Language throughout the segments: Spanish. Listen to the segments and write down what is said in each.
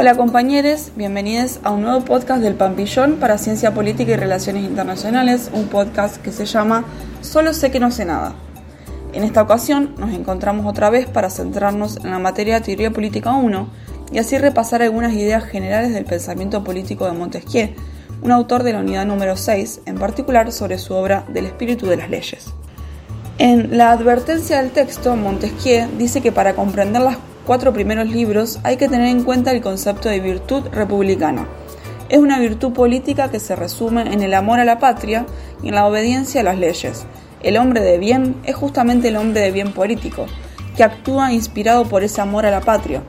Hola compañeros, bienvenidos a un nuevo podcast del Pampillón para Ciencia Política y Relaciones Internacionales, un podcast que se llama Solo sé que no sé nada. En esta ocasión nos encontramos otra vez para centrarnos en la materia de Teoría Política 1 y así repasar algunas ideas generales del pensamiento político de Montesquieu, un autor de la unidad número 6, en particular sobre su obra Del espíritu de las leyes. En la advertencia del texto, Montesquieu dice que para comprender las cuatro primeros libros hay que tener en cuenta el concepto de virtud republicana. Es una virtud política que se resume en el amor a la patria y en la obediencia a las leyes. El hombre de bien es justamente el hombre de bien político, que actúa inspirado por ese amor a la patria.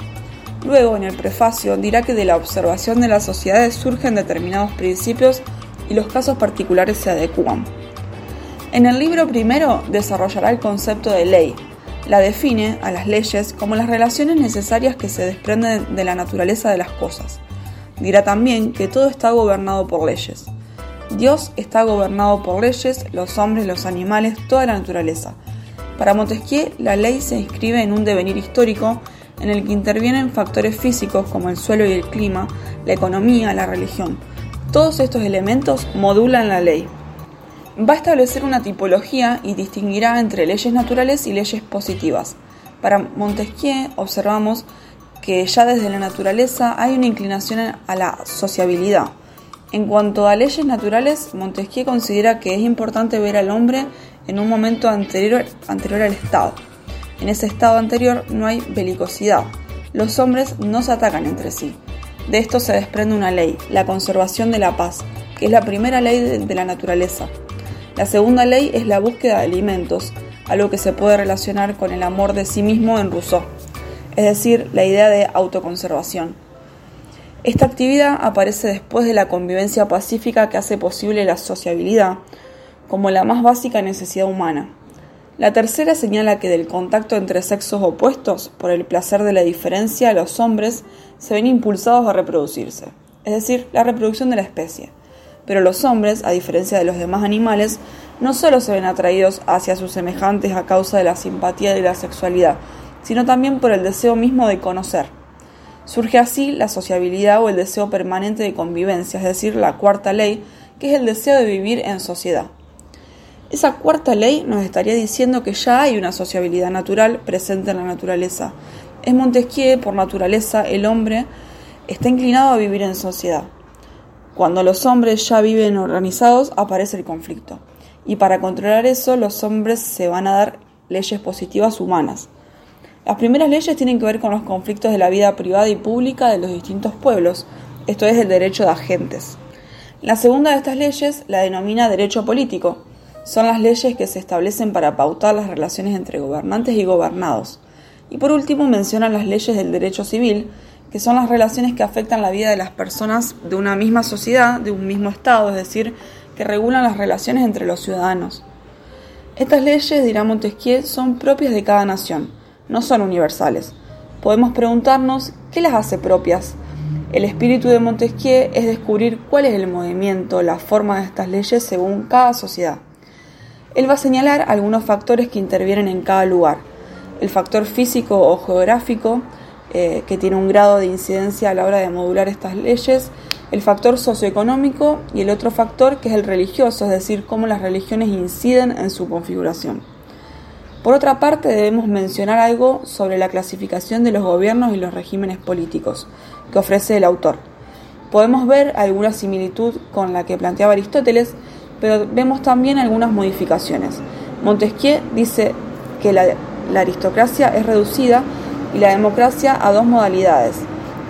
Luego, en el prefacio, dirá que de la observación de las sociedades surgen determinados principios y los casos particulares se adecúan. En el libro primero desarrollará el concepto de ley. La define a las leyes como las relaciones necesarias que se desprenden de la naturaleza de las cosas. Dirá también que todo está gobernado por leyes. Dios está gobernado por leyes, los hombres, los animales, toda la naturaleza. Para Montesquieu, la ley se inscribe en un devenir histórico en el que intervienen factores físicos como el suelo y el clima, la economía, la religión. Todos estos elementos modulan la ley va a establecer una tipología y distinguirá entre leyes naturales y leyes positivas. Para Montesquieu observamos que ya desde la naturaleza hay una inclinación a la sociabilidad. En cuanto a leyes naturales, Montesquieu considera que es importante ver al hombre en un momento anterior, al Estado. En ese estado anterior no hay belicosidad. Los hombres no se atacan entre sí. De esto se desprende una ley, la conservación de la paz, que es la primera ley de la naturaleza. La segunda ley es la búsqueda de alimentos, algo que se puede relacionar con el amor de sí mismo en Rousseau, es decir, la idea de autoconservación. Esta actividad aparece después de la convivencia pacífica que hace posible la sociabilidad, como la más básica necesidad humana. La tercera señala que del contacto entre sexos opuestos, por el placer de la diferencia, los hombres se ven impulsados a reproducirse, es decir, la reproducción de la especie pero los hombres, a diferencia de los demás animales, no solo se ven atraídos hacia sus semejantes a causa de la simpatía y la sexualidad, sino también por el deseo mismo de conocer. Surge así la sociabilidad o el deseo permanente de convivencia, es decir, la cuarta ley, que es el deseo de vivir en sociedad. Esa cuarta ley nos estaría diciendo que ya hay una sociabilidad natural presente en la naturaleza. Es Montesquieu, por naturaleza, el hombre está inclinado a vivir en sociedad. Cuando los hombres ya viven organizados, aparece el conflicto. Y para controlar eso, los hombres se van a dar leyes positivas humanas. Las primeras leyes tienen que ver con los conflictos de la vida privada y pública de los distintos pueblos, esto es el derecho de agentes. La segunda de estas leyes la denomina derecho político. Son las leyes que se establecen para pautar las relaciones entre gobernantes y gobernados. Y por último mencionan las leyes del derecho civil, que son las relaciones que afectan la vida de las personas de una misma sociedad, de un mismo Estado, es decir, que regulan las relaciones entre los ciudadanos. Estas leyes, dirá Montesquieu, son propias de cada nación, no son universales. Podemos preguntarnos qué las hace propias. El espíritu de Montesquieu es descubrir cuál es el movimiento, la forma de estas leyes según cada sociedad. Él va a señalar algunos factores que intervienen en cada lugar. El factor físico o geográfico, eh, que tiene un grado de incidencia a la hora de modular estas leyes, el factor socioeconómico y el otro factor que es el religioso, es decir, cómo las religiones inciden en su configuración. Por otra parte, debemos mencionar algo sobre la clasificación de los gobiernos y los regímenes políticos que ofrece el autor. Podemos ver alguna similitud con la que planteaba Aristóteles, pero vemos también algunas modificaciones. Montesquieu dice que la aristocracia es reducida y la democracia a dos modalidades,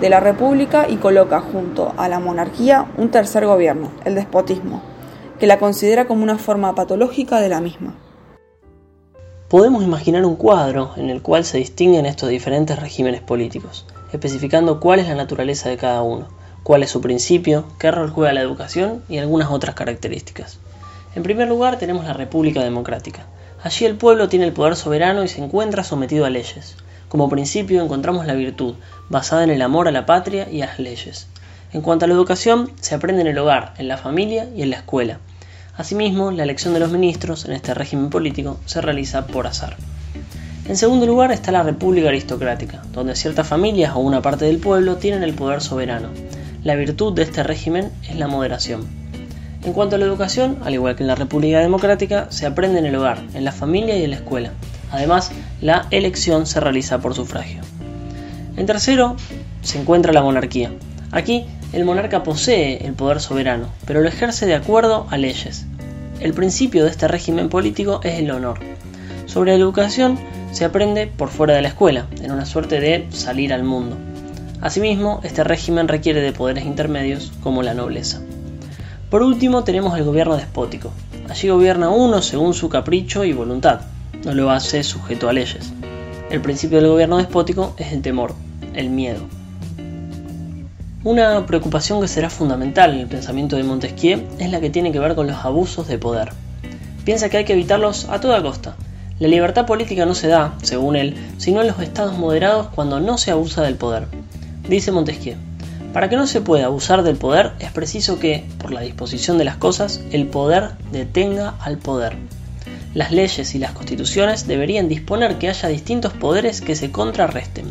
de la república y coloca junto a la monarquía un tercer gobierno, el despotismo, que la considera como una forma patológica de la misma. Podemos imaginar un cuadro en el cual se distinguen estos diferentes regímenes políticos, especificando cuál es la naturaleza de cada uno, cuál es su principio, qué rol juega la educación y algunas otras características. En primer lugar tenemos la República Democrática. Allí el pueblo tiene el poder soberano y se encuentra sometido a leyes. Como principio encontramos la virtud, basada en el amor a la patria y a las leyes. En cuanto a la educación, se aprende en el hogar, en la familia y en la escuela. Asimismo, la elección de los ministros en este régimen político se realiza por azar. En segundo lugar está la República Aristocrática, donde ciertas familias o una parte del pueblo tienen el poder soberano. La virtud de este régimen es la moderación. En cuanto a la educación, al igual que en la República Democrática, se aprende en el hogar, en la familia y en la escuela. Además, la elección se realiza por sufragio. En tercero, se encuentra la monarquía. Aquí, el monarca posee el poder soberano, pero lo ejerce de acuerdo a leyes. El principio de este régimen político es el honor. Sobre la educación se aprende por fuera de la escuela, en una suerte de salir al mundo. Asimismo, este régimen requiere de poderes intermedios como la nobleza. Por último, tenemos el gobierno despótico. Allí gobierna uno según su capricho y voluntad, no lo hace sujeto a leyes. El principio del gobierno despótico es el temor, el miedo. Una preocupación que será fundamental en el pensamiento de Montesquieu es la que tiene que ver con los abusos de poder. Piensa que hay que evitarlos a toda costa. La libertad política no se da, según él, sino en los estados moderados cuando no se abusa del poder. Dice Montesquieu, para que no se pueda abusar del poder es preciso que, por la disposición de las cosas, el poder detenga al poder. Las leyes y las constituciones deberían disponer que haya distintos poderes que se contrarresten.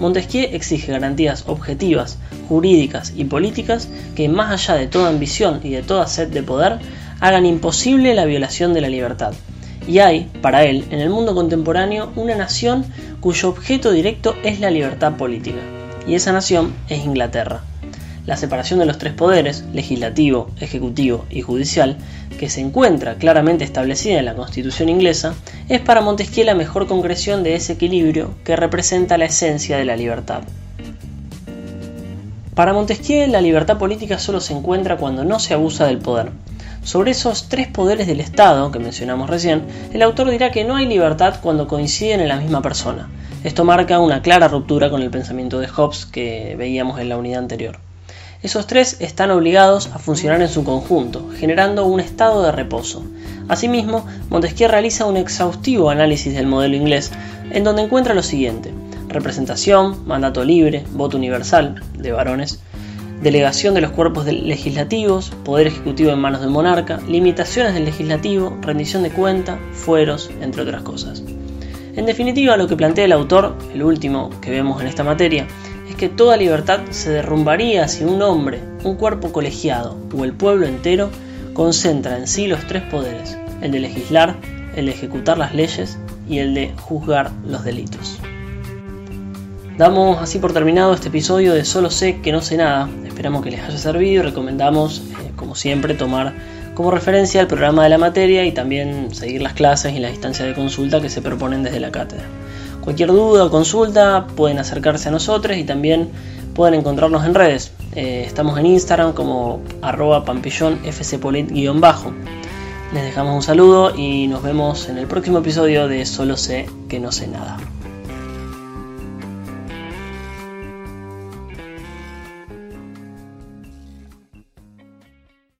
Montesquieu exige garantías objetivas, jurídicas y políticas que, más allá de toda ambición y de toda sed de poder, hagan imposible la violación de la libertad. Y hay, para él, en el mundo contemporáneo, una nación cuyo objeto directo es la libertad política. Y esa nación es Inglaterra. La separación de los tres poderes, legislativo, ejecutivo y judicial, que se encuentra claramente establecida en la Constitución inglesa, es para Montesquieu la mejor concreción de ese equilibrio que representa la esencia de la libertad. Para Montesquieu, la libertad política solo se encuentra cuando no se abusa del poder. Sobre esos tres poderes del Estado que mencionamos recién, el autor dirá que no hay libertad cuando coinciden en la misma persona. Esto marca una clara ruptura con el pensamiento de Hobbes que veíamos en la unidad anterior. Esos tres están obligados a funcionar en su conjunto, generando un estado de reposo. Asimismo, Montesquieu realiza un exhaustivo análisis del modelo inglés, en donde encuentra lo siguiente: representación, mandato libre, voto universal de varones, delegación de los cuerpos legislativos, poder ejecutivo en manos del monarca, limitaciones del legislativo, rendición de cuenta, fueros, entre otras cosas. En definitiva, lo que plantea el autor, el último que vemos en esta materia, que toda libertad se derrumbaría si un hombre, un cuerpo colegiado o el pueblo entero concentra en sí los tres poderes, el de legislar, el de ejecutar las leyes y el de juzgar los delitos. Damos así por terminado este episodio de Solo sé que no sé nada. Esperamos que les haya servido y recomendamos, eh, como siempre, tomar como referencia el programa de la materia y también seguir las clases y las instancias de consulta que se proponen desde la cátedra. Cualquier duda o consulta pueden acercarse a nosotros y también pueden encontrarnos en redes. Eh, estamos en Instagram como arroba pampillonfcpolit-bajo. Les dejamos un saludo y nos vemos en el próximo episodio de Solo sé que no sé nada.